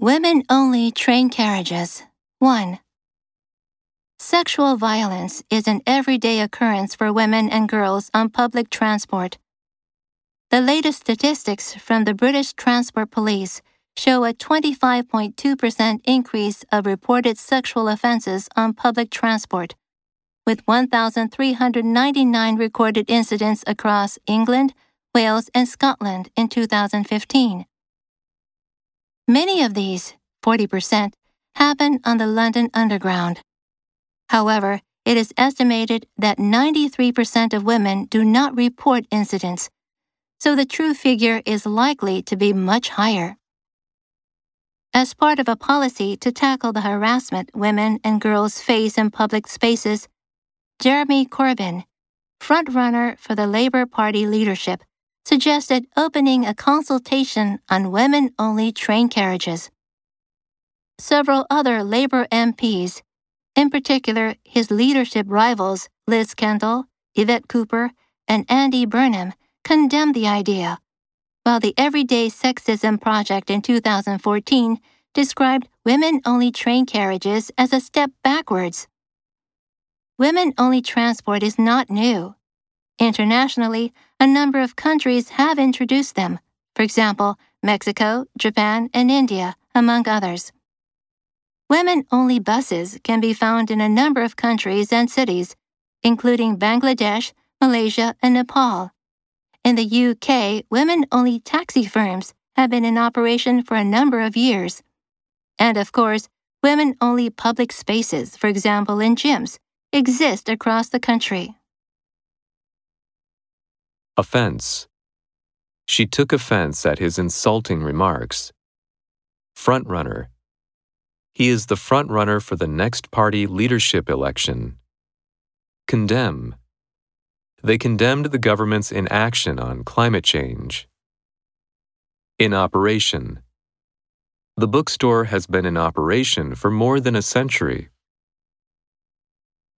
Women only train carriages. 1. Sexual violence is an everyday occurrence for women and girls on public transport. The latest statistics from the British Transport Police show a 25.2% increase of reported sexual offences on public transport, with 1,399 recorded incidents across England, Wales, and Scotland in 2015. Many of these, 40%, happen on the London Underground. However, it is estimated that 93% of women do not report incidents, so the true figure is likely to be much higher. As part of a policy to tackle the harassment women and girls face in public spaces, Jeremy Corbyn, frontrunner for the Labour Party leadership, suggested opening a consultation on women only train carriages. Several other Labour MPs, in particular his leadership rivals Liz Kendall, Yvette Cooper, and Andy Burnham, condemned the idea, while the Everyday Sexism Project in 2014 described women only train carriages as a step backwards. Women only transport is not new. Internationally, a number of countries have introduced them, for example, Mexico, Japan, and India, among others. Women only buses can be found in a number of countries and cities, including Bangladesh, Malaysia, and Nepal. In the UK, women only taxi firms have been in operation for a number of years. And of course, women only public spaces, for example in gyms, exist across the country. Offense. She took offense at his insulting remarks. Frontrunner. He is the frontrunner for the next party leadership election. Condemn. They condemned the government's inaction on climate change. In operation. The bookstore has been in operation for more than a century.